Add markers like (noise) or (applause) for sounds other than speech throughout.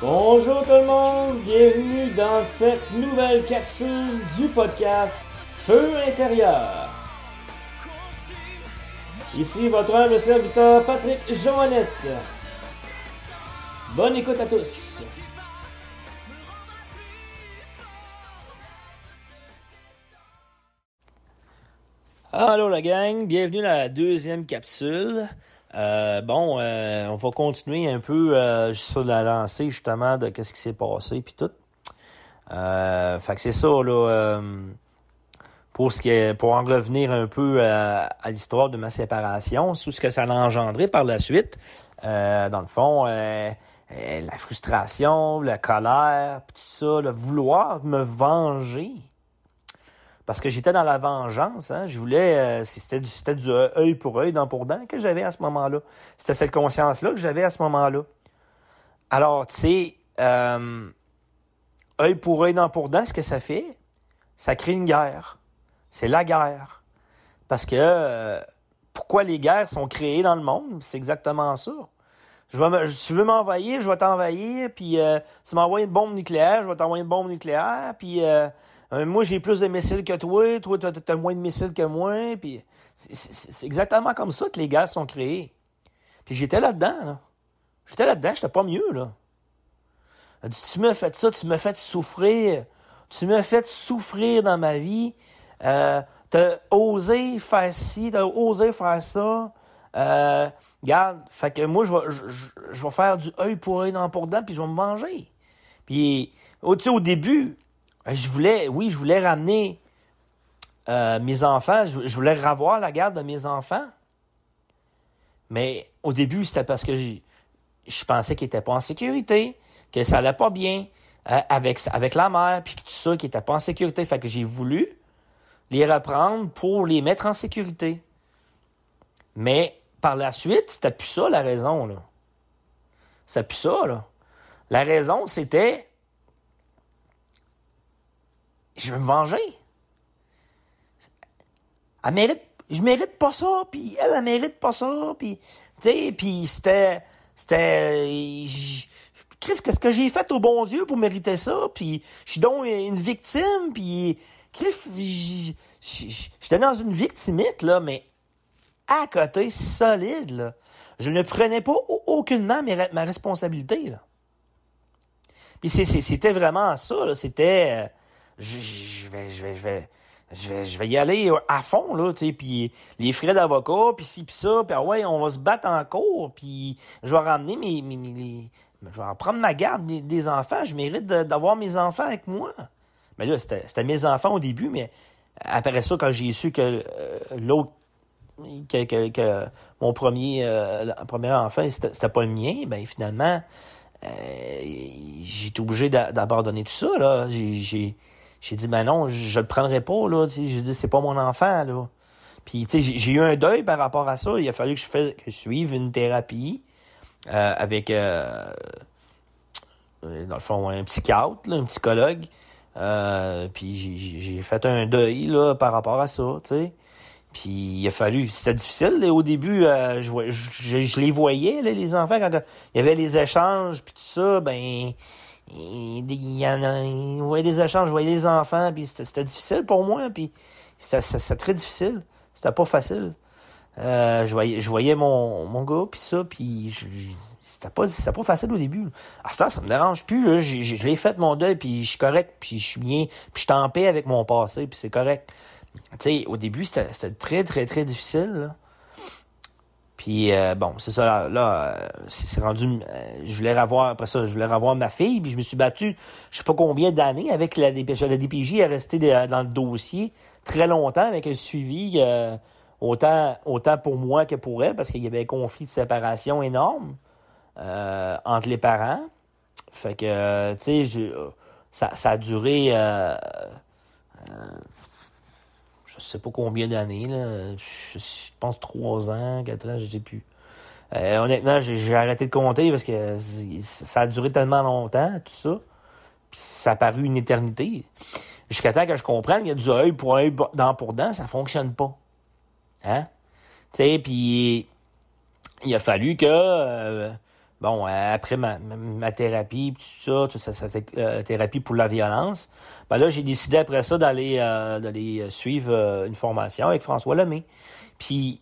Bonjour tout le monde, bienvenue dans cette nouvelle capsule du podcast Feu intérieur. Ici votre humble serviteur Patrick Joannette. Bonne écoute à tous. Allô la gang, bienvenue à la deuxième capsule. Euh, bon, euh, on va continuer un peu euh, sur la lancée justement de qu'est-ce qui s'est passé puis tout. Euh, fait que c'est ça là. Euh, pour ce qui est, pour en revenir un peu à, l'histoire de ma séparation, tout ce que ça a engendré par la suite. dans le fond, la frustration, la colère, tout ça, le vouloir me venger parce que j'étais dans la vengeance. Hein. Je voulais. Euh, c'était du, du œil pour œil, dent pour dent que j'avais à ce moment-là. C'était cette conscience-là que j'avais à ce moment-là. Alors, tu sais, euh, œil pour œil, dent pour dent, ce que ça fait, ça crée une guerre. C'est la guerre. Parce que euh, pourquoi les guerres sont créées dans le monde? C'est exactement ça. Tu veux m'envahir, je vais t'envahir, puis euh, tu m'envoies une bombe nucléaire, je vais t'envoyer une bombe nucléaire, puis euh, moi, j'ai plus de missiles que toi, toi, tu as, moins de missiles que moi. Puis c'est exactement comme ça que les gars sont créés. Puis j'étais là-dedans, là. J'étais là-dedans, j'étais pas mieux, là. Dit, tu m'as fait ça, tu m'as fait souffrir. Tu m'as fait souffrir dans ma vie. Euh, t'as osé faire ci, t'as osé faire ça. Euh, regarde, fait que moi, je vais, faire du œil pour œil dans pour dent, puis je vais me manger. Puis, au, début, euh, je voulais, oui, je voulais ramener euh, mes enfants, je, voulais revoir la garde de mes enfants. Mais au début, c'était parce que je pensais qu'ils n'étaient pas en sécurité, que ça allait pas bien euh, avec, avec la mère, puis tout ça, qu'ils n'étaient pas en sécurité. Fait que j'ai voulu les reprendre pour les mettre en sécurité. Mais par la suite, c'était plus ça la raison, là. C'était plus ça, là. La raison, c'était je veux me venger. Elle mérite, je mérite pas ça, puis elle, elle mérite pas ça, puis, tu puis c'était, c'était, qu'est-ce que j'ai fait au bon Dieu pour mériter ça, puis je suis donc une victime, puis, j'étais dans une victimite, là, mais à côté, solide, là. Je ne prenais pas aucunement ma responsabilité, là. Puis c'était vraiment ça, là, c'était je, vais, je vais, je vais, je vais, je vais y aller à fond, là, tu sais, puis les frais d'avocat, puis ci, puis ça, puis ah ouais, on va se battre en cours, puis je vais ramener mes, mes, je vais prendre ma garde des, enfants, je mérite d'avoir mes enfants avec moi. Mais là, c'était mes enfants au début, mais après ça, quand j'ai su que euh, l'autre, que, que, mon premier, euh, premier enfant, c'était pas le mien, ben finalement, euh, été obligé d'abandonner tout ça, là. J'ai j'ai dit, ben non, je, le prendrai pas, là. J'ai dit, c'est pas mon enfant, là. Puis, tu sais, j'ai eu un deuil par rapport à ça. Il a fallu que je, fais, que je suive une thérapie euh, avec, euh, dans le fond, un psychiatre, un psychologue. Euh, puis j'ai fait un deuil, là, par rapport à ça, tu sais. Puis il a fallu, c'était difficile au début, je, je, les voyais les enfants quand il y avait les échanges puis tout ça, ben il y en a, il voyait des échanges, je voyais les enfants, puis c'était difficile pour moi, puis c'était très difficile. C'était pas facile. Euh, je voyais, je voyais mon, mon gars, puis ça, puis c'était pas, pas facile au début. À ça, ça me dérange plus. Je, je, l'ai fait mon deuil, puis je suis correct, puis je suis bien, puis je suis en paix avec mon passé, puis c'est correct. Tu sais, au début, c'était très, très, très difficile. Là. Puis euh, bon, c'est ça, là, euh, c'est rendu. Euh, je voulais revoir, après ça, je voulais revoir ma fille, puis je me suis battu, je sais pas combien d'années avec la DPJ. La DPJ est restée dans le dossier très longtemps avec un suivi autant, autant pour moi que pour elle, parce qu'il y avait un conflit de séparation énorme entre les parents. Fait que, tu sais, ça, ça a duré je sais pas combien d'années, là. Je, pense trois ans, quatre ans, je sais plus. Euh, honnêtement, j'ai arrêté de compter parce que ça a duré tellement longtemps, tout ça. Puis ça a paru une éternité. Jusqu'à temps que je comprenne qu'il y a du œil pour œil, dent pour dent, ça fonctionne pas. Hein? Tu sais, puis il a fallu que... Euh, bon, après ma, ma, thérapie, tout ça, tout ça, euh, thérapie pour la violence, ben là, j'ai décidé après ça d'aller euh, suivre une formation avec François Lemay. Puis,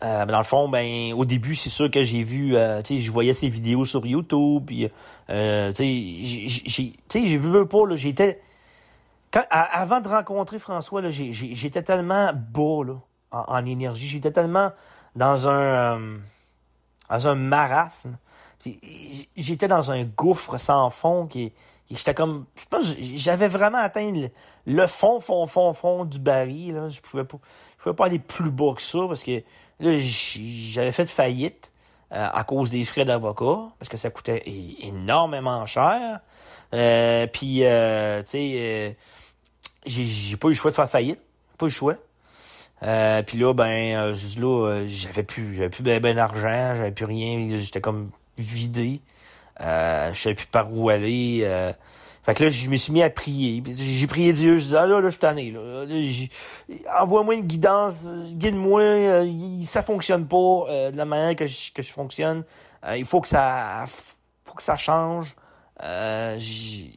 ben, dans le fond, ben au début, c'est sûr que j'ai vu, tu sais, je voyais ses vidéos sur YouTube, puis, tu sais, j'ai vu pas, là, j'étais... avant de rencontrer François, j'étais tellement beau, là, en énergie, j'étais tellement dans un, euh, dans un marasme. J'étais dans un gouffre sans fond qui, j'étais comme je pense j'avais vraiment atteint le, fond fond fond fond du baril là. Je pouvais pas je pouvais pas aller plus bas que ça parce que là j'avais fait faillite euh, à cause des frais d'avocat parce que ça coûtait énormément cher. Euh, puis tu sais j'ai pas eu le choix de faire faillite. Pas eu le choix euh, puis là, ben, euh, là, euh, j'avais plus, j'avais plus ben, ben d'argent, j'avais plus rien, j'étais comme vidé. Euh, je savais plus par où aller. Euh. Fait que là, je me suis mis à prier. J'ai prié Dieu, je disais, ah là, là, je suis tanné, là. Envoie-moi une guidance, guide-moi, ça fonctionne pas de la manière que je, que je fonctionne. il faut que ça faut que ça change. j'ai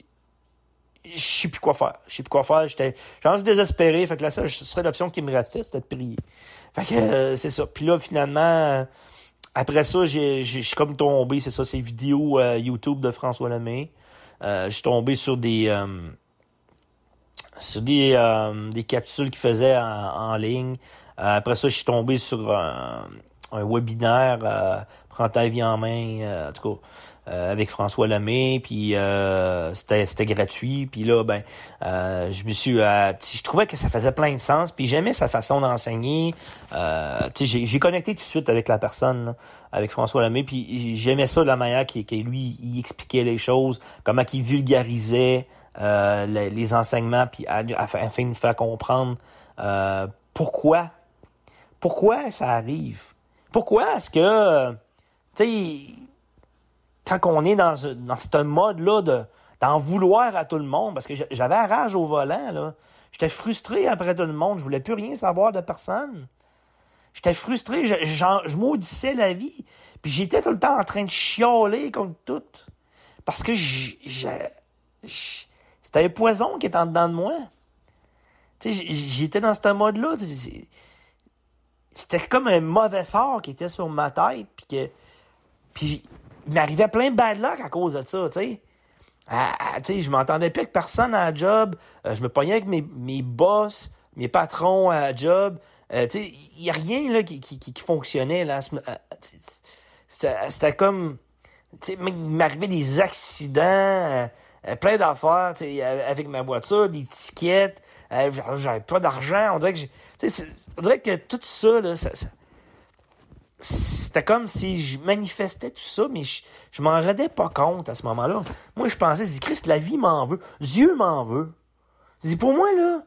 je sais plus quoi faire. Je sais plus quoi faire. J'étais, j'en désespéré. Fait que là, ça, ce serait l'option qui me restait, c'était de prier. Fait que euh, c'est ça. Puis là, finalement, euh, après ça, j'ai, j'ai, suis comme tombé, c'est ça, ces vidéos euh, YouTube de François Lemay. je suis tombé sur des sur des, des capsules qu'il faisait en, ligne. après ça, je suis tombé sur un webinaire Prends ta vie en main, en tout cas. Euh, avec François Lemay, puis euh, c'était gratuit, puis là ben euh, je me suis je trouvais que ça faisait plein de sens, puis j'aimais sa façon d'enseigner. j'ai connecté tout de suite avec la personne, avec François Lemay, puis j'aimais ça de la manière qu'il lui il expliquait les choses, comment il vulgarisait les, enseignements, puis afin de nous faire comprendre pourquoi pourquoi ça arrive. Pourquoi est-ce que tu sais quand on est dans, dans ce mode-là de d'en vouloir à tout le monde, parce que j'avais rage au volant, là. J'étais frustré après tout le monde. Je voulais plus rien savoir de personne. J'étais frustré. Je, je, maudissais la vie. Puis j'étais tout le temps en train de chialer contre tout. Parce que c'était un poison qui était en dedans de moi. j'étais dans ce mode-là. C'était comme un mauvais sort qui était sur ma tête. Puis que. Il m'arrivait plein de bad luck à cause de ça, tu sais. Je m'entendais plus avec personne à la job. Euh, je me pognais avec mes, mes boss, mes patrons à la job. Euh, il n'y a rien là, qui, qui, qui fonctionnait. Là. Euh, c'était comme... Il m'arrivait des accidents, plein d'affaires avec ma voiture, des tickets. J'avais pas d'argent. On dirait que on dirait que tout ça, là, ça c'était comme si je manifestais tout ça, mais je, je m'en rendais pas compte à ce moment-là. Moi, je pensais, je Christ, la vie m'en veut. Dieu m'en veut. Je pour moi, là,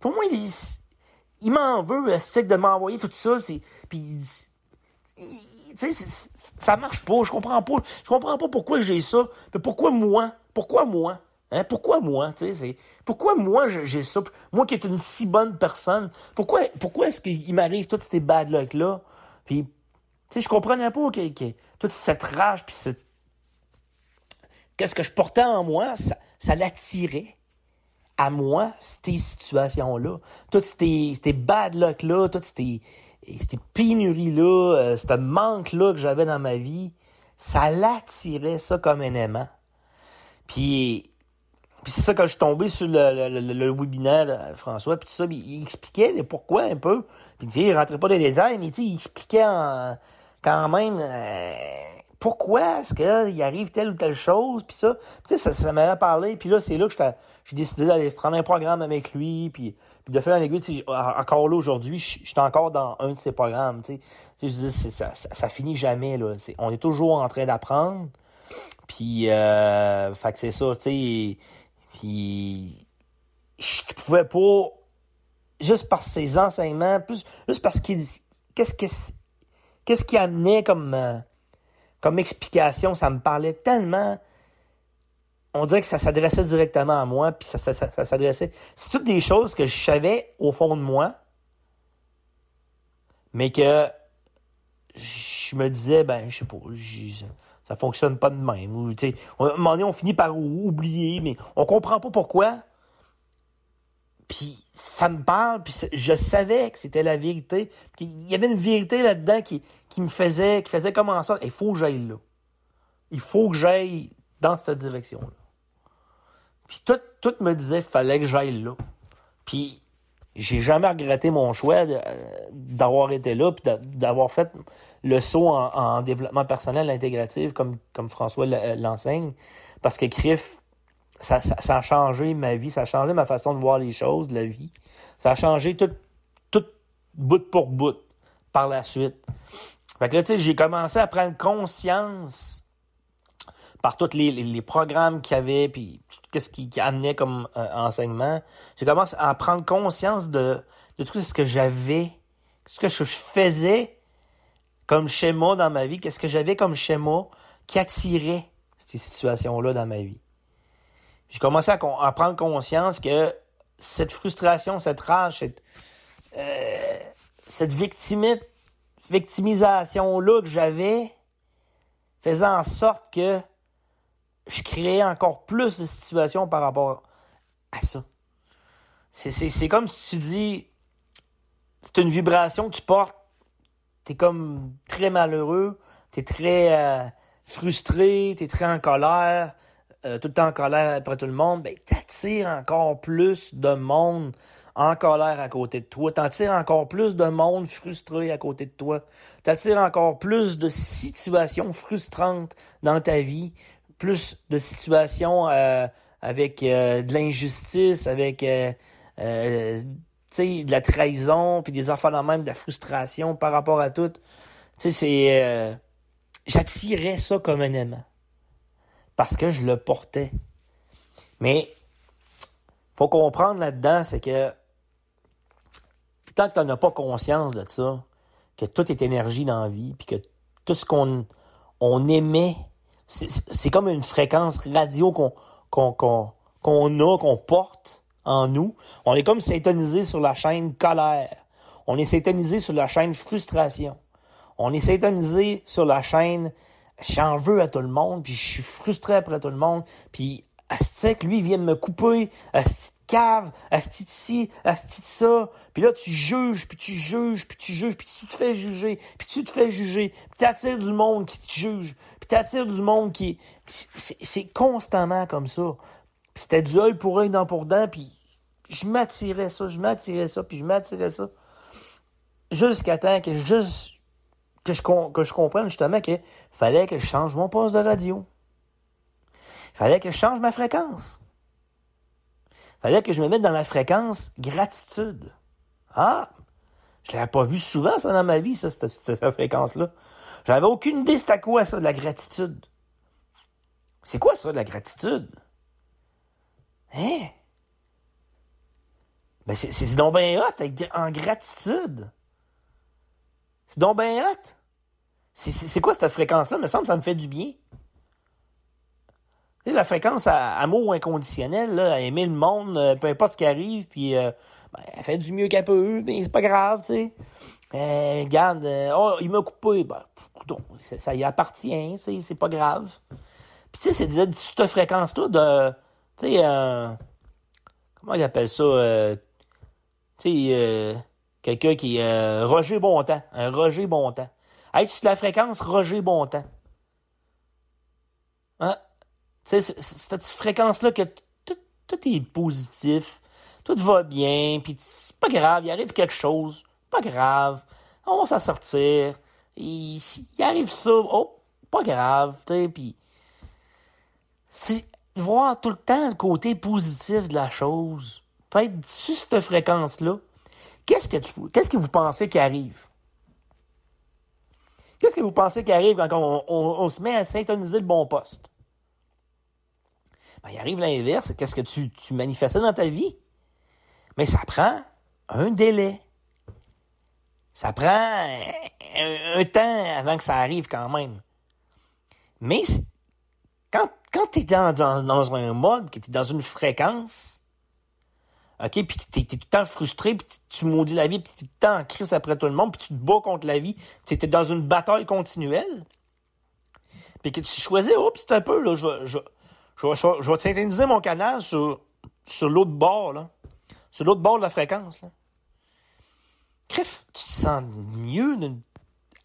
pour moi, il, il m'en veut, c'est de m'envoyer tout ça. Puis, tu sais, ça marche pas. Je comprends pas. Je comprends pas pourquoi j'ai ça. Mais pourquoi moi? Pourquoi moi? Hein? Pourquoi moi? Pourquoi moi j'ai ça? Moi qui est une si bonne personne, pourquoi, pourquoi est-ce qu'il m'arrive toutes ces bad luck-là? Puis, tu sais, je comprenais pas que, toute cette rage, puis cette... Qu'est-ce que je portais en moi, ça, ça l'attirait à moi, ces situations-là. Toutes ces, ces bad luck-là, toutes ces, ces pénuries-là, euh, ce manque-là que j'avais dans ma vie, ça l'attirait, ça, comme un aimant. Puis, puis c'est ça, quand je suis tombé sur le, le, le, webinaire de François, puis tout ça, il, expliquait les pourquoi un peu. Puis il rentrait pas dans les détails, mais il expliquait quand même euh, pourquoi est-ce qu'il arrive telle ou telle chose, puis ça. Tu sais, ça, m'avait parlé, puis là, c'est là que j'ai décidé d'aller prendre un programme avec lui, puis, puis de faire un aiguille. Encore là, aujourd'hui, je suis encore dans un de ses programmes, tu sais. Je dis, ça, ça, ça, finit jamais, là. on est toujours en train d'apprendre. Puis, euh, fait que c'est ça, tu sais puis je pouvais pas juste par ses enseignements, plus juste parce qu'il qu'est-ce que qu'est-ce amenait comme euh, comme explication, ça me parlait tellement on dirait que ça s'adressait directement à moi, puis ça, ça, ça, s'adressait. C'est toutes des choses que je savais au fond de moi, mais que je je me disais, ben, je sais pas, ça fonctionne pas de même. À un moment donné, on finit par oublier, mais on comprend pas pourquoi. Puis ça me parle, puis je savais que c'était la vérité. Il y avait une vérité là-dedans qui, qui me faisait, qui faisait comme ça. Il faut que j'aille là. Il faut que j'aille dans cette direction-là. Puis tout, tout me disait fallait que j'aille là. Puis j'ai jamais regretté mon choix d'avoir été là, puis d'avoir fait le saut en, développement personnel intégratif comme, comme François l'enseigne. Parce que CRIF, ça, a changé ma vie, ça a changé ma façon de voir les choses, la vie. Ça a changé tout, tout bout pour bout par la suite. Fait que là, tu sais, j'ai commencé à prendre conscience par tous les, programmes qu'il y avait, puis qu'est-ce qui, amenait comme euh, enseignement. J'ai commencé à prendre conscience de, de tout ce que j'avais, ce que je faisais comme schéma dans ma vie, qu'est-ce que j'avais comme schéma qui attirait ces situations-là dans ma vie? J'ai commencé à, prendre conscience que cette frustration, cette rage, cette, euh, cette victimisation-là que j'avais faisait en sorte que je créais encore plus de situations par rapport à ça. C'est comme si tu dis, c'est une vibration que tu portes, t'es comme très malheureux, t'es très euh, frustré, t'es très en colère, euh, tout le temps en colère après tout le monde, ben t'attires encore plus de monde en colère à côté de toi, t'attires encore plus de monde frustré à côté de toi, t'attires encore plus de situations frustrantes dans ta vie, plus de situations euh, avec de l'injustice, avec de la trahison, puis des affaires même, de la frustration par rapport à tout. Tu sais, c'est j'attirais ça comme un aimant. Parce que je le portais. Mais, faut comprendre là-dedans, c'est que tant que tu n'as pas conscience de ça, que tout est énergie dans la vie, puis que tout ce qu'on on émet, c'est comme une fréquence radio qu'on a, qu'on porte en nous. On est comme syntonisé sur la chaîne colère. On est syntonisé sur la chaîne frustration on est syntonisé sur la chaîne. J'en veux à tout le monde, puis je suis frustré après tout le monde, puis Astic, lui, il vient de me couper, Astic cave, Astic ci, Astic ça. Puis là, tu juges, puis tu juges, puis tu juges, puis tu te fais juger, puis tu te fais juger, puis t'attires du monde qui te juge, puis t'attires du monde qui... C'est constamment comme ça. C'était du œil pour œil, dent pour dent, puis je m'attirais ça, je m'attirais ça, puis je m'attirais ça. Jusqu'à temps que juste que je, que je comprenne justement qu'il fallait que je change mon poste de radio. Il fallait que je change ma fréquence. Il fallait que je me mette dans la fréquence gratitude. Ah! Je l'avais pas vu souvent, ça, dans ma vie, ça, cette, cette fréquence-là. J'avais aucune idée c'était quoi, ça, de la gratitude. C'est quoi, ça, de la gratitude? Hein? Ben, c'est donc bien hot, en gratitude. C'est donc bien hot. C'est quoi cette fréquence-là? me semble que ça me fait du bien. Tu sais, la fréquence à inconditionnel, là, à aimer le monde, euh, peu importe ce qui arrive, puis euh, ben, elle fait du mieux qu'elle peut, mais c'est pas grave, tu sais. Euh, regarde, oh, il m'a coupé, ben, ça, ça y appartient, c'est pas grave. Puis tu sais, c'est de cette fréquence-là de, tu sais, comment il appelle ça, tu sais, Quelqu'un qui est euh, Roger Bontemps. Un Roger Bontemps. Être sur la fréquence Roger Bontemps. Hein? Tu cette fréquence-là que tout, est positif, tout va bien, puis c'est pas grave, il arrive quelque chose, pas grave, on va s'en sortir, il, arrive ça, oh, pas grave, tu sais, puis voir tout le temps le côté positif de la chose, peut être sur cette fréquence-là, Qu'est-ce que, tu, qu'est-ce que vous pensez qui arrive? Qu'est-ce que vous pensez qui arrive quand on, se met à syntoniser le bon poste? Ben, il arrive l'inverse. Qu'est-ce que tu, tu manifestais dans ta vie? Mais ça prend un délai. Ça prend un, temps avant que ça arrive quand même. Mais quand, quand tu es dans, dans, un mode, que tu es dans une fréquence, OK, puis que t'es, t'es tout le temps frustré, puis tu maudis la vie, puis t'es tout le temps en crise après tout le monde, puis tu te bats contre la vie, tu es dans une bataille continuelle, puis que tu choisis, oh, c'est un peu, là, je vais, je, je, je, je vais synthétiser mon canal sur, sur l'autre bord, là, sur l'autre bord de la fréquence. Crif, tu te sens mieux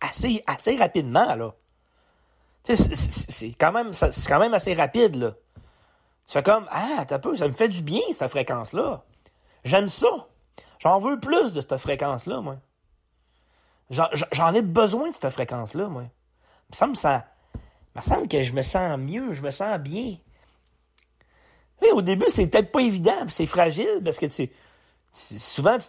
assez, assez rapidement, là. C'est- quand même, quand même assez rapide, là. Tu fais comme, ah, t'as ça me fait du bien, cette fréquence-là. J'aime ça. J'en veux plus de cette fréquence-là, moi. J'en ai besoin de cette fréquence-là, moi. Il me semble, ça, me semble que je me sens mieux, je me sens bien. Au début, c'est peut-être pas évident, c'est fragile, parce que tu, tu- souvent, tu,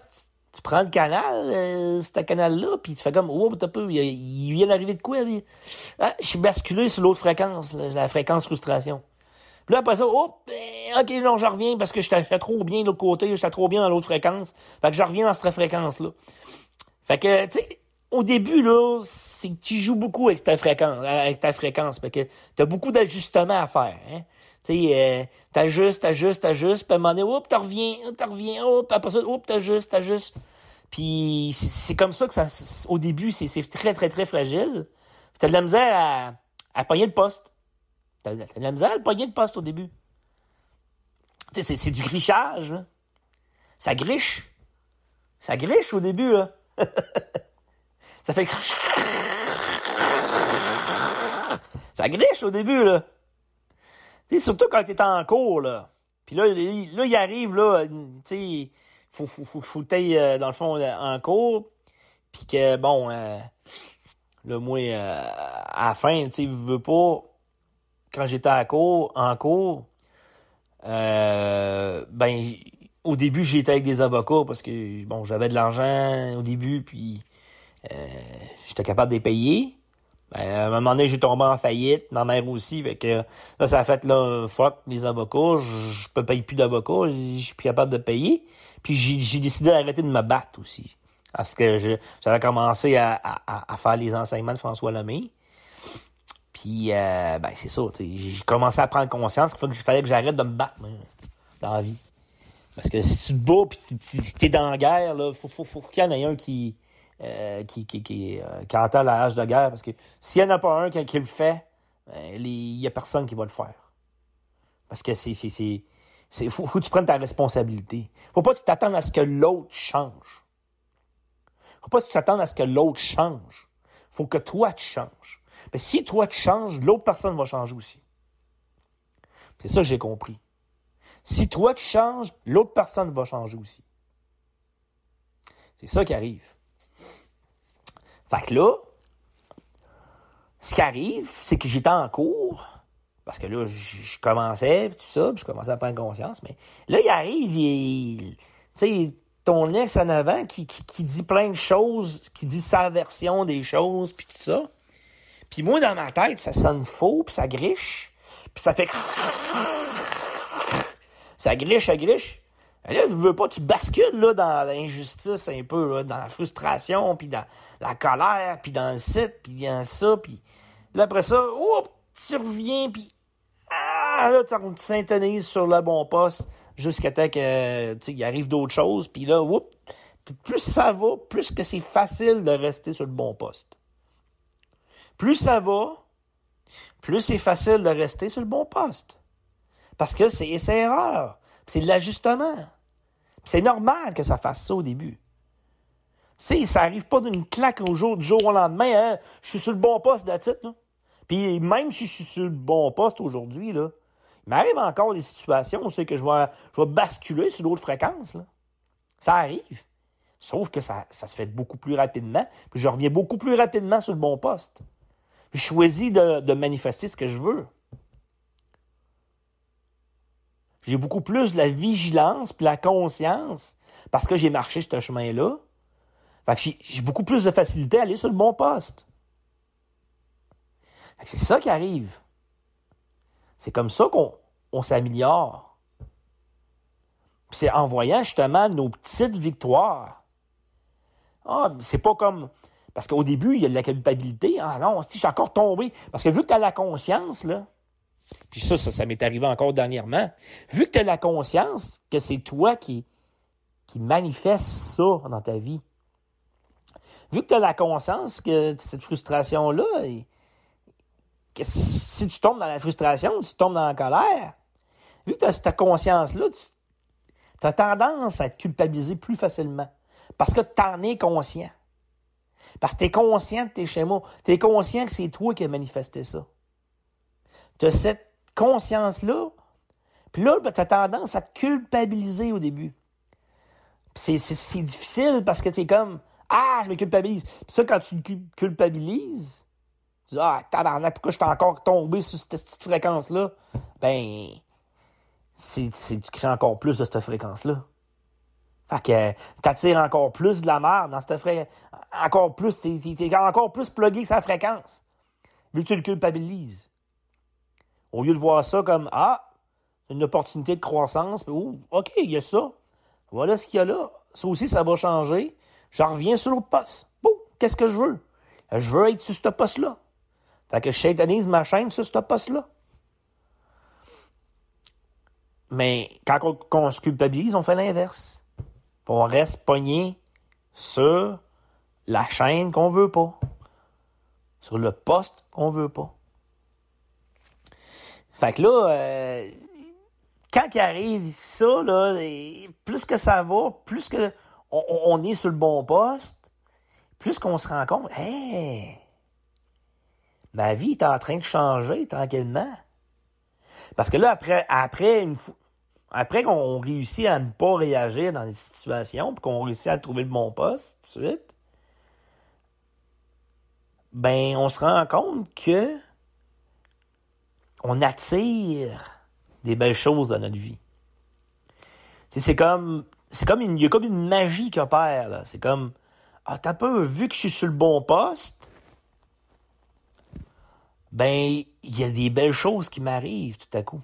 tu prends le canal, euh, ce canal-là, puis tu fais comme, oh, t'as peu, il, vient d'arriver de quoi, lui? Ah, je suis basculé sur l'autre fréquence, là, la fréquence frustration. Puis là, après ça, oh, ben, ok, non, je reviens parce que j'étais trop bien de l'autre côté, j'étais trop bien dans l'autre fréquence. Fait que je reviens dans cette fréquence-là. Fait que, tu sais, au début, là, c'est que tu joues beaucoup avec ta fréquence, avec ta fréquence. Fait que t'as beaucoup d'ajustements à faire, hein. Tu sais, euh, t'ajustes, t'ajustes, t'ajustes, puis à un moment donné, hop, t'en reviens, t'en reviens, hop, après ça, hop, t'ajustes, t'ajustes. Puis c'est- comme ça que ça, au début, c'est très, très, très fragile. T'as de la misère à, à pogner le poste. T'as de la misère à pogner le poste au début. Tu sais, c'est du grichage, là. Ça griche. Ça griche au début, là. (laughs) ça fait... Ça griche au début, là. Tu sais, surtout quand t'es en cours, là. Puis là, là, il arrive, là, tu sais, faut, faut, faut, faut euh, dans le fond, euh, en cours. Puis que, bon, euh, là, moi, euh, à la fin, tu sais, veux pas, quand j'étais à cours, en cours, euh, ben, au début, j'étais avec des avocats parce que, bon, j'avais de l'argent au début, puis euh, j'étais capable de les payer. Ben, à un moment donné, j'ai tombé en faillite, ma mère aussi, que là, ça a fait, là, fuck, les avocats, je, peux payer plus d'avocats, je suis plus capable de payer. Puis j'ai décidé d'arrêter de me battre aussi. Parce que j'avais commencé à, faire les enseignements de François Lemay. Puis, euh, ben, c'est ça, j'ai commencé à prendre conscience qu'il fallait que j'arrête de me battre, dans la vie. Parce que si tu te bats pis tu t'es dans la guerre, là, faut qu'il y en ait un qui, euh, qui, qui, qui, euh, qui entend la hache de guerre. Parce que s'il n'y en a pas un qui, le fait, ben, il n'y a personne qui va le faire. Parce que c'est. c'est faut, faut que tu prennes ta responsabilité. Faut pas que tu t'attendes à ce que l'autre change. Faut pas que tu t'attendes à ce que l'autre change. Faut que toi, tu changes. Mais si toi, tu changes, l'autre personne va changer aussi. C'est ça que j'ai compris. Si toi, tu changes, l'autre personne va changer aussi. C'est ça qui arrive. Fait que là, ce qui arrive, c'est que j'étais en cours, parce que là, je commençais, pis tout ça, puis je commençais à prendre conscience, mais là, il arrive, il, tu sais, ton ex en avant qui, qui, qui dit plein de choses, qui dit sa version des choses, puis tout ça. Puis moi, dans ma tête, ça sonne faux, puis ça griche, puis ça fait... (laughs) Ça griche, ça griche. Et tu veux pas, tu bascules là, dans l'injustice un peu, dans la frustration, puis dans la colère, puis dans le site, puis dans ça, puis là, après ça, oups, tu reviens, puis ah, là, tu s'intonises sur le bon poste jusqu'à temps que, tu sais, il arrive d'autres choses, puis là, oups, plus ça va, plus que c'est facile de rester sur le bon poste. Plus ça va, plus c'est facile de rester sur le bon poste. Parce que c'est erreur. C'est l'ajustement. C'est normal que ça fasse ça au début. Tu sais, ça arrive pas d'une claque au jour, du jour au lendemain, hein. Je suis sur le bon poste, la titre. Puis même si je suis sur le bon poste aujourd'hui, là, il m'arrive encore des situations où c'est que je vais, basculer sur d'autres fréquences. Ça arrive. Sauf que ça, se fait beaucoup plus rapidement, puis je reviens beaucoup plus rapidement sur le bon poste. Je choisis de manifester ce que je veux. J'ai beaucoup plus de la vigilance puis la conscience parce que j'ai marché ce chemin-là. Fait j'ai- beaucoup plus de facilité à aller sur le bon poste. C'est ça qui arrive. C'est comme ça qu'on on s'améliore. C'est en voyant justement nos petites victoires. Ah, c'est pas comme. Parce qu'au début, il y a de la culpabilité. Ah non, si je suis encore tombé. Parce que vu que tu as la conscience, là, puis ça, ça, ça m'est arrivé encore dernièrement. Vu que tu as la conscience que c'est toi qui, qui manifestent ça dans ta vie. Vu que tu as la conscience que cette frustration-là, que si tu tombes dans la frustration, tu tombes dans la colère, vu que tu as cette conscience-là, tu as tendance à te culpabiliser plus facilement. Parce que tu en es conscient. Parce que tu es conscient de tes schémas. Tu es conscient que c'est toi qui as manifesté ça. Tu as cette conscience-là. Puis là, ben, tu as tendance à te culpabiliser au début. C'est difficile parce que tu es comme Ah, je me culpabilise. Puis ça, quand tu te culpabilises, tu dis Ah, tabarnak, pourquoi je suis encore tombé sur cette petite fréquence-là? Ben, c'est, tu crées encore plus de cette fréquence-là. Fait que t'attires encore plus de la merde dans cette fréquence. Encore plus, t'es, encore plus plugué sa fréquence. Vu que tu le culpabilises. Au lieu de voir ça comme Ah, une opportunité de croissance, oh, OK, il y a ça. Voilà ce qu'il y a là. Ça aussi, ça va changer. J'en reviens sur l'autre poste. Bon, qu'est-ce que je veux? Je veux être sur ce poste-là. Fait que je satanisme ma chaîne sur ce poste-là. Mais quand on, se culpabilise, on fait l'inverse. On reste pogné sur la chaîne qu'on veut pas. Sur le poste qu'on veut pas. Fait que là, euh, quand il arrive ça, là, plus que ça va, plus que on, est sur le bon poste, plus qu'on se rend compte, hé, ma vie est en train de changer tranquillement. Parce que là, après, après une après qu'on réussit à ne pas réagir dans les situations, puis qu'on réussit à trouver le bon poste tout de suite, ben, on se rend compte que on attire des belles choses dans notre vie. C'est comme, c'est comme une, il y a comme une magie qui opère, là. C'est comme, ah, t'as peu, vu que je suis sur le bon poste, ben, il y a des belles choses qui m'arrivent tout à coup.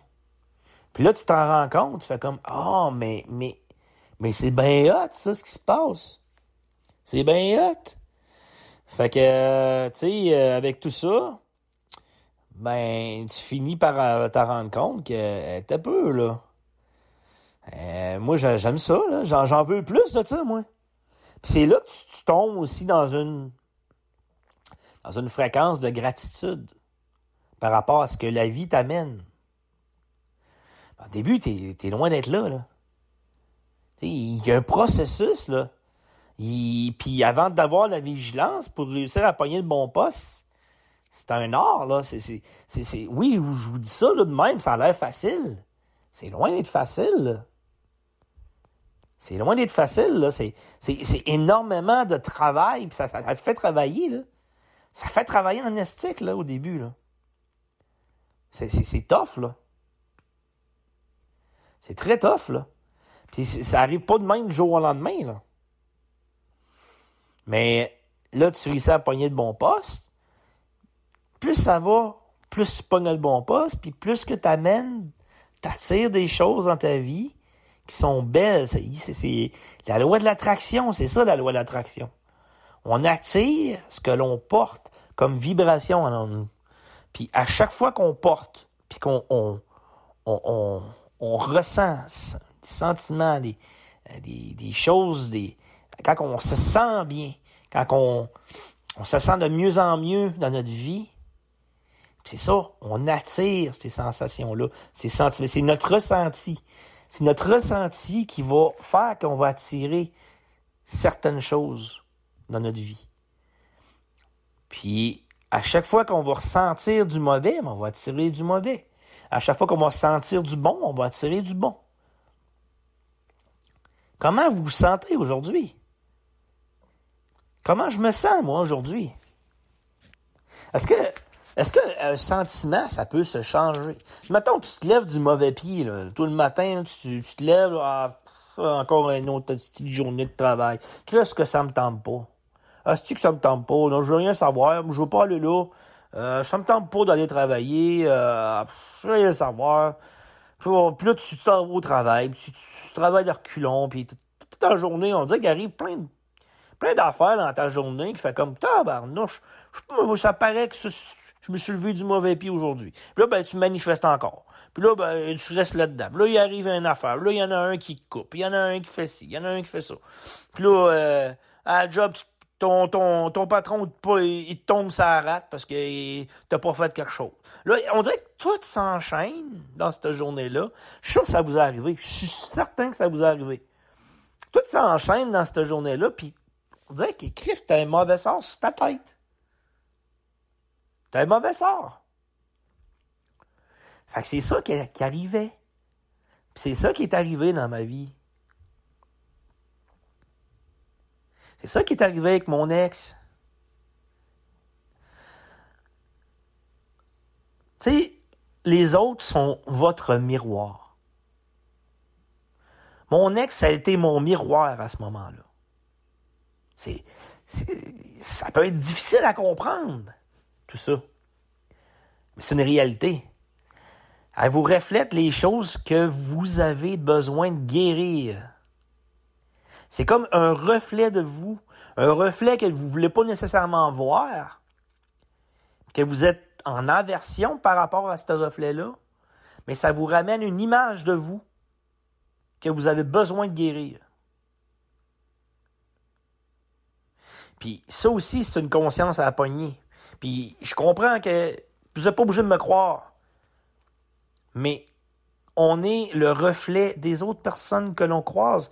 Puis là, tu t'en rends compte, tu fais comme, ah, mais, mais, mais c'est bien hot, ça, ce qui se passe. C'est bien hot. Fait que, euh, tu sais, euh, avec tout ça, ben, tu finis par euh, te rendre compte que t'es peu, là. Euh, moi, j'aime ça, là. J'en veux plus de ça, moi. Puis c'est là que tu, tombes aussi dans une dans une fréquence de gratitude par rapport à ce que la vie t'amène. Au début, t'es es loin d'être là, là. Il y a un processus, là. Puis avant d'avoir la vigilance pour réussir à pogner le bon poste, c'est un art, là. C'est, c'est, Oui, je vous dis ça là, de même, ça a l'air facile. C'est loin d'être facile. C'est loin d'être facile. Là. C'est, énormément de travail, puis ça, ça, te fait travailler. Là. Ça fait travailler en estique là, au début. Là. C'est, c'est, tough, là. C'est très tough, là. Puis ça arrive pas de même du jour au lendemain, là. Mais là, tu réussis à pogner de bons postes plus ça va, plus tu pognes le bon poste, puis plus que tu amènes, tu attires des choses dans ta vie qui sont belles. C'est la loi de l'attraction, c'est ça la loi de l'attraction. On attire ce que l'on porte comme vibration en nous. Puis à chaque fois qu'on porte, puis qu'on on, ressent des sentiments, des, choses, des, quand on se sent bien, quand on se sent de mieux en mieux dans notre vie, c'est ça, on attire ces sensations-là, ces sentiments. C'est notre ressenti. C'est notre ressenti qui va faire qu'on va attirer certaines choses dans notre vie. Puis, à chaque fois qu'on va ressentir du mauvais, ben, on va attirer du mauvais. À chaque fois qu'on va sentir du bon, on va attirer du bon. Comment vous vous sentez aujourd'hui? Comment je me sens, moi, aujourd'hui? Est-ce que est-ce qu'un sentiment, ça peut se changer? Mettons, tu te lèves du mauvais pied, là. Tout le matin, tu, te lèves, ah, encore une autre petite journée de travail. Qu'est-ce que ça me tente pas? Est-ce que ça me tente pas? Non, je veux rien savoir. Je veux pas aller là. Euh, ça me tente pas d'aller travailler. Euh, je veux rien savoir. Puis, là, tu t'en vas au travail. tu, travailles de reculons. Puis toute ta journée, on dirait qu'il arrive plein plein d'affaires dans ta journée qui fait comme tabarnouche. Ça paraît que je me suis levé du mauvais pied aujourd'hui. Puis là, ben, tu manifestes encore. Puis là, ben, tu restes là-dedans. Puis là, il arrive une affaire. Là, il y en a un qui te coupe. Il y en a un qui fait ci. Il y en a un qui fait ça. Puis là, euh, à la job, ton, ton, ton patron, il, te tombe sa rate parce que t'as pas fait quelque chose. Là, on dirait que tout s'enchaîne dans cette journée-là. Je suis sûr que ça vous est arrivé. Je suis certain que ça vous est arrivé. Tout s'enchaîne dans cette journée-là, puis on dirait qu'il t'as un mauvais sort sur ta tête. T'as un mauvais sort. Fait que c'est ça qui, arrivait. C'est ça qui est arrivé dans ma vie. C'est ça qui est arrivé avec mon ex. Tu sais, les autres sont votre miroir. Mon ex, ça a été mon miroir à ce moment-là. C'est, ça peut être difficile à comprendre, ça. Mais c'est une réalité. Elle vous reflète les choses que vous avez besoin de guérir. C'est comme un reflet de vous, un reflet que vous ne voulez pas nécessairement voir, que vous êtes en aversion par rapport à ce reflet-là, mais ça vous ramène une image de vous que vous avez besoin de guérir. Puis ça aussi, c'est une conscience à pogner. Puis je comprends que vous n'êtes pas obligé de me croire mais on est le reflet des autres personnes que l'on croise.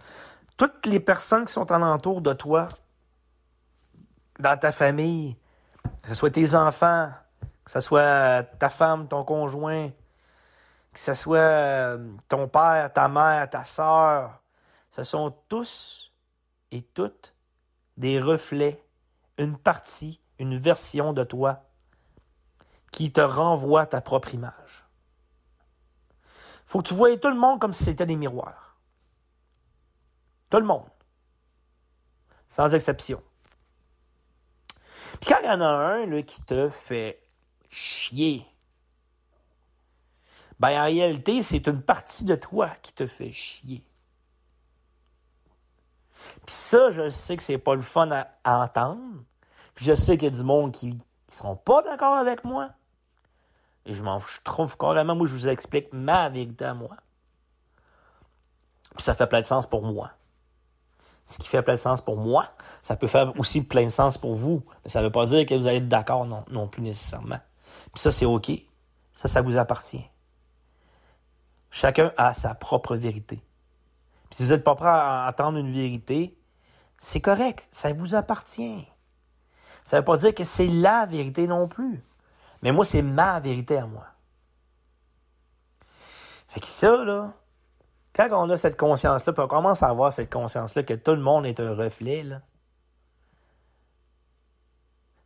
Toutes les personnes qui sont alentour de toi, dans ta famille, que ce soit tes enfants, que ce soit ta femme, ton conjoint, que ce soit euh, ton père, ta mère, ta soeur, ce sont tous et toutes des reflets, une partie, une version de toi qui te renvoie ta propre image faut que tu voyais tout le monde comme si c'était des miroirs. Tout le monde. Sans exception. Puis quand il y en a un là, qui te fait chier, ben en réalité, c'est une partie de toi qui te fait chier. Puis ça, je sais que c'est pas le fun à, entendre. Puis je sais qu'il y a du monde qui, qui sont pas d'accord avec moi. Et je m'en je trouve carrément, moi, je vous explique ma vérité à moi. Puis ça fait plein de sens pour moi. Ce qui fait plein de sens pour moi, ça peut faire aussi plein de sens pour vous. Mais ça ne veut pas dire que vous allez être d'accord non, non plus nécessairement. Puis ça, c'est OK. Ça, ça vous appartient. Chacun a sa propre vérité. Puis si vous n'êtes pas prêt à entendre une vérité, c'est correct. Ça vous appartient. Ça ne veut pas dire que c'est la vérité non plus. Mais moi, c'est ma vérité à moi. Fait que ça, là, quand on a cette conscience-là, puis on commence à avoir cette conscience-là que tout le monde est un reflet, là,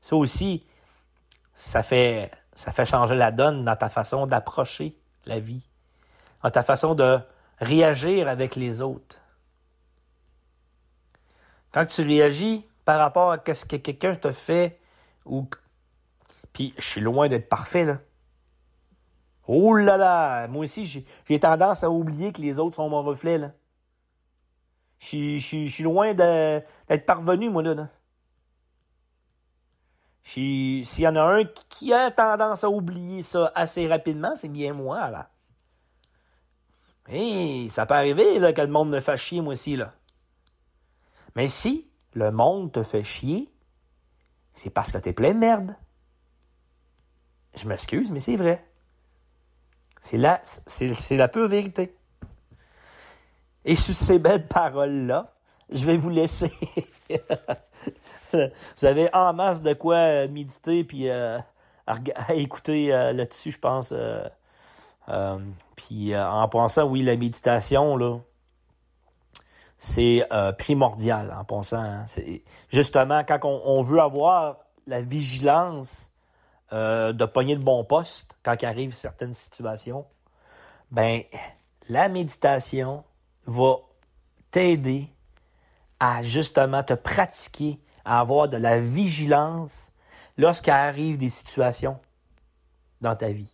ça aussi, ça fait, ça fait changer la donne dans ta façon d'approcher la vie, dans ta façon de réagir avec les autres. Quand tu réagis par rapport à ce que quelqu'un te fait ou puis je suis loin d'être parfait, là. Oh là là! Moi aussi, j'ai tendance à oublier que les autres sont mon reflet, là. Je suis loin d'être parvenu, moi, là. S'il y en a un qui a tendance à oublier ça assez rapidement, c'est bien moi, là. Hé, ça peut arriver, là, que le monde me fasse chier, moi aussi, là. Mais si le monde te fait chier, c'est parce que t'es plein de merde. Je m'excuse, mais c'est vrai. C'est la, c'est, la pure vérité. Et sur ces belles paroles-là, je vais vous laisser. (laughs) vous avez en masse de quoi euh, méditer puis euh, (laughs) écouter euh, là-dessus, je pense. puis en pensant, oui, la méditation, là, c'est primordial en pensant. Hein. c'est justement quand on, veut avoir la vigilance euh, de pogner le bon poste quand il arrive certaines situations, ben la méditation va t'aider à justement te pratiquer, à avoir de la vigilance lorsqu'arrive des situations dans ta vie.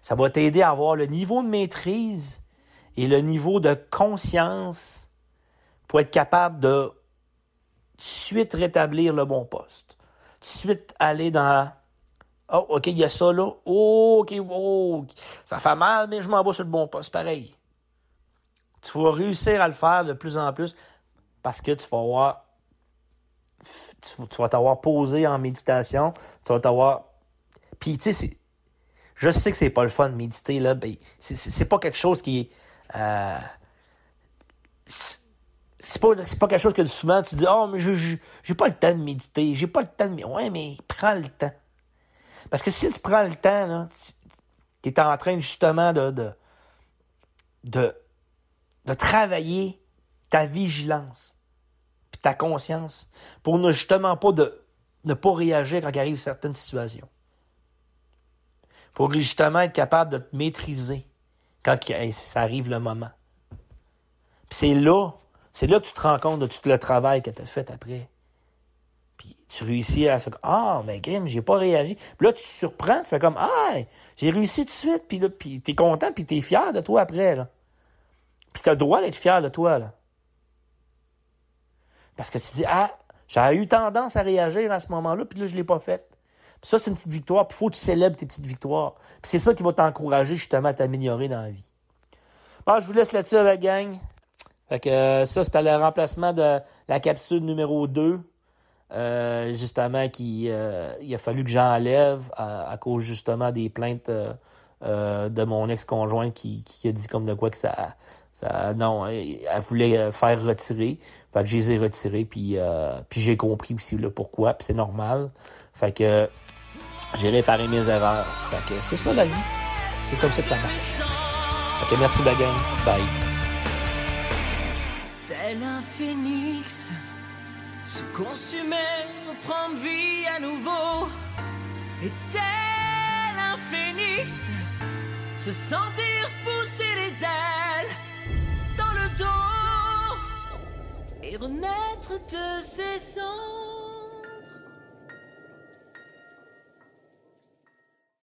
Ça va t'aider à avoir le niveau de maîtrise et le niveau de conscience pour être capable de suite rétablir le bon poste, suite aller dans Oh, OK, il y a ça là. Oh, OK, oh, ça fait mal, mais je m'en vais sur le bon poste. Pareil. Tu vas réussir à le faire de plus en plus parce que tu vas avoir. Tu, vas t'avoir posé en méditation. Tu vas t'avoir. Puis, tu sais, je sais que c'est pas le fun de méditer, là. Ben, c'est pas quelque chose qui est. Euh, c'est pas, pas quelque chose que souvent tu dis Oh, mais je j'ai pas le temps de méditer, j'ai pas le temps de. Ouais, mais prends le temps. Parce que si tu prends le temps, là, tu es en train justement de, de, de, de travailler ta vigilance puis ta conscience pour ne justement pas de ne pas réagir quand arrive certaines situations. Pour justement être capable de te maîtriser quand ça arrive le moment. Puis c'est là, c'est là que tu te rends compte de tout le travail que tu as fait après. Puis tu réussis à faire Ah, mais Grim, j'ai pas réagi. Puis là, tu te surprends, tu fais comme Ah, j'ai réussi tout de suite. Puis là, puis t'es content, puis t'es fier de toi après. Là. Puis t'as le droit d'être fier de toi. Parce que tu dis Ah, j'avais eu tendance à réagir à ce moment-là, puis là, je l'ai pas fait. Puis ça, c'est une petite victoire. Puis il faut que tu célèbres tes petites victoires. Puis c'est ça qui va t'encourager justement à t'améliorer dans la vie. Bon, je vous laisse là-dessus avec gang. Fait que euh, ça, c'était le remplacement de la capsule numéro 2. Euh, justement, qui, euh, il a fallu que j'enlève à, cause justement des plaintes de mon ex-conjoint qui, qui, a dit comme de quoi que ça. ça non, elle voulait faire retirer. Fait que je les ai retirés, puis, puis j'ai compris aussi le pourquoi, puis c'est normal. Fait que j'ai réparé mes erreurs. Fait que c'est ça la vie. C'est comme ça que ça marche. Fait que merci Bagan. Bye. Se sentir pousser les ailes dans le dos et renaître de ses cendres.